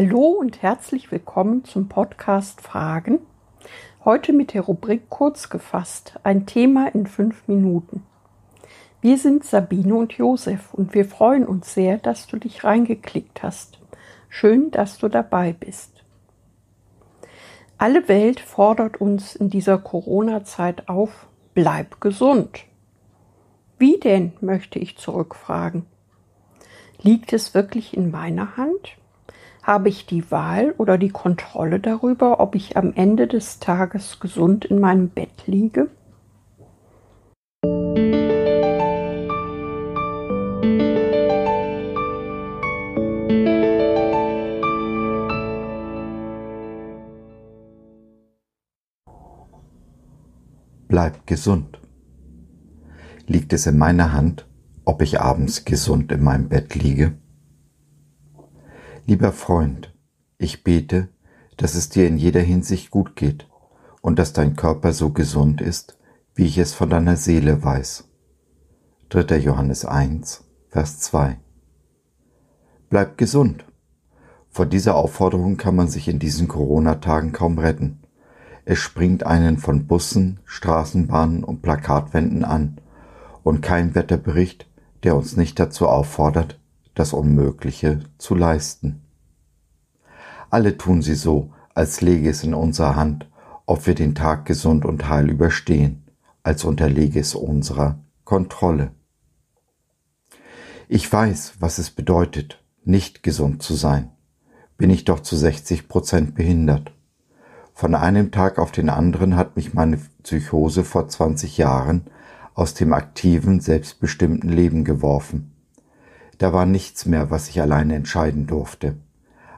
Hallo und herzlich willkommen zum Podcast Fragen. Heute mit der Rubrik Kurz gefasst, ein Thema in fünf Minuten. Wir sind Sabine und Josef und wir freuen uns sehr, dass du dich reingeklickt hast. Schön, dass du dabei bist. Alle Welt fordert uns in dieser Corona-Zeit auf, bleib gesund. Wie denn, möchte ich zurückfragen. Liegt es wirklich in meiner Hand? Habe ich die Wahl oder die Kontrolle darüber, ob ich am Ende des Tages gesund in meinem Bett liege? Bleib gesund. Liegt es in meiner Hand, ob ich abends gesund in meinem Bett liege? Lieber Freund, ich bete, dass es dir in jeder Hinsicht gut geht und dass dein Körper so gesund ist, wie ich es von deiner Seele weiß. 3. Johannes 1, Vers 2. Bleib gesund. Vor dieser Aufforderung kann man sich in diesen Corona-Tagen kaum retten. Es springt einen von Bussen, Straßenbahnen und Plakatwänden an und kein Wetterbericht, der uns nicht dazu auffordert, das Unmögliche zu leisten. Alle tun sie so, als läge es in unserer Hand, ob wir den Tag gesund und heil überstehen, als unterlege es unserer Kontrolle. Ich weiß, was es bedeutet, nicht gesund zu sein. Bin ich doch zu 60 Prozent behindert. Von einem Tag auf den anderen hat mich meine Psychose vor 20 Jahren aus dem aktiven, selbstbestimmten Leben geworfen. Da war nichts mehr, was ich alleine entscheiden durfte.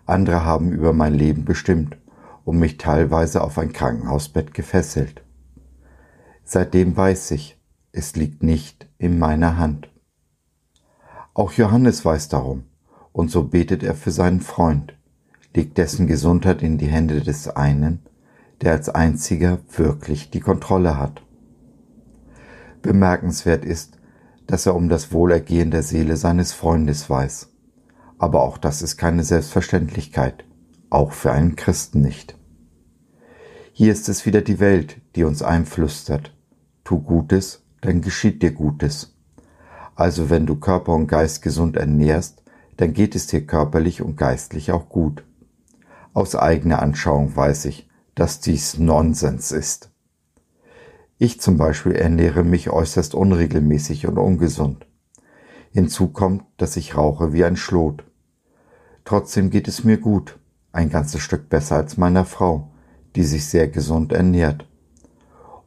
Andere haben über mein Leben bestimmt und mich teilweise auf ein Krankenhausbett gefesselt. Seitdem weiß ich, es liegt nicht in meiner Hand. Auch Johannes weiß darum, und so betet er für seinen Freund, legt dessen Gesundheit in die Hände des einen, der als einziger wirklich die Kontrolle hat. Bemerkenswert ist, dass er um das Wohlergehen der Seele seines Freundes weiß. Aber auch das ist keine Selbstverständlichkeit, auch für einen Christen nicht. Hier ist es wieder die Welt, die uns einflüstert. Tu Gutes, dann geschieht dir Gutes. Also wenn du Körper und Geist gesund ernährst, dann geht es dir körperlich und geistlich auch gut. Aus eigener Anschauung weiß ich, dass dies Nonsens ist. Ich zum Beispiel ernähre mich äußerst unregelmäßig und ungesund. Hinzu kommt, dass ich rauche wie ein Schlot. Trotzdem geht es mir gut, ein ganzes Stück besser als meiner Frau, die sich sehr gesund ernährt.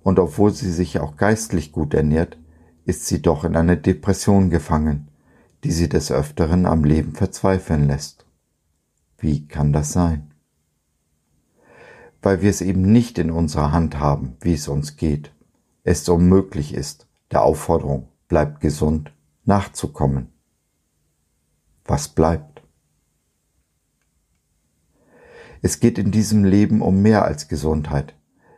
Und obwohl sie sich auch geistlich gut ernährt, ist sie doch in eine Depression gefangen, die sie des Öfteren am Leben verzweifeln lässt. Wie kann das sein? Weil wir es eben nicht in unserer Hand haben, wie es uns geht es unmöglich ist, der Aufforderung bleibt gesund nachzukommen. Was bleibt? Es geht in diesem Leben um mehr als Gesundheit.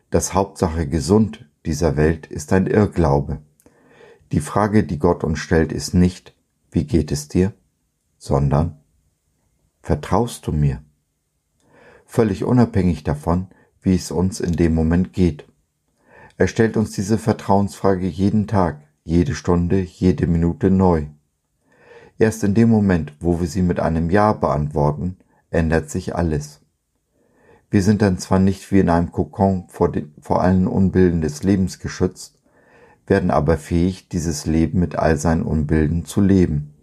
Das Hauptsache gesund dieser Welt ist ein Irrglaube. Die Frage, die Gott uns stellt, ist nicht, wie geht es dir, sondern, vertraust du mir? Völlig unabhängig davon, wie es uns in dem Moment geht. Er stellt uns diese Vertrauensfrage jeden Tag, jede Stunde, jede Minute neu. Erst in dem Moment, wo wir sie mit einem Ja beantworten, ändert sich alles. Wir sind dann zwar nicht wie in einem Kokon vor, den, vor allen Unbilden des Lebens geschützt, werden aber fähig, dieses Leben mit all seinen Unbilden zu leben.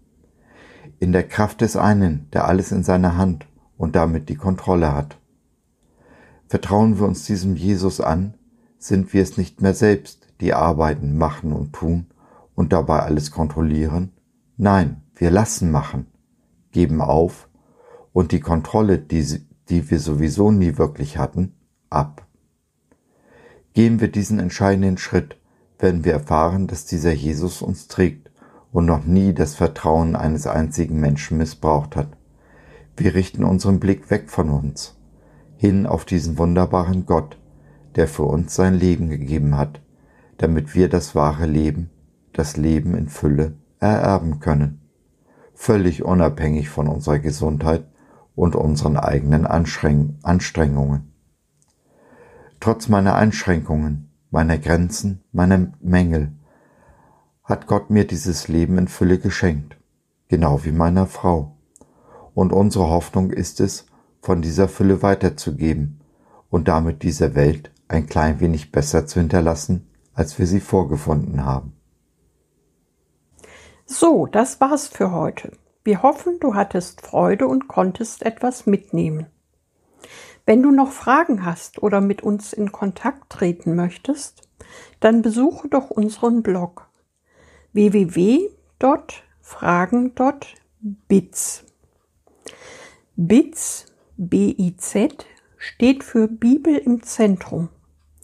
In der Kraft des einen, der alles in seiner Hand und damit die Kontrolle hat. Vertrauen wir uns diesem Jesus an, sind wir es nicht mehr selbst, die arbeiten, machen und tun und dabei alles kontrollieren. Nein, wir lassen machen, geben auf und die Kontrolle, die, die wir sowieso nie wirklich hatten, ab. Gehen wir diesen entscheidenden Schritt, werden wir erfahren, dass dieser Jesus uns trägt und noch nie das Vertrauen eines einzigen Menschen missbraucht hat. Wir richten unseren Blick weg von uns, hin auf diesen wunderbaren Gott, der für uns sein Leben gegeben hat, damit wir das wahre Leben, das Leben in Fülle ererben können, völlig unabhängig von unserer Gesundheit und unseren eigenen Anstrengungen. Trotz meiner Einschränkungen, meiner Grenzen, meiner Mängel, hat Gott mir dieses Leben in Fülle geschenkt, genau wie meiner Frau. Und unsere Hoffnung ist es, von dieser Fülle weiterzugeben und damit dieser Welt ein klein wenig besser zu hinterlassen, als wir sie vorgefunden haben. So, das war's für heute. Wir hoffen, du hattest Freude und konntest etwas mitnehmen. Wenn du noch Fragen hast oder mit uns in Kontakt treten möchtest, dann besuche doch unseren Blog www.fragen.biz. BIZ, B-I-Z, steht für Bibel im Zentrum.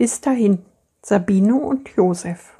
Bis dahin, Sabine und Josef.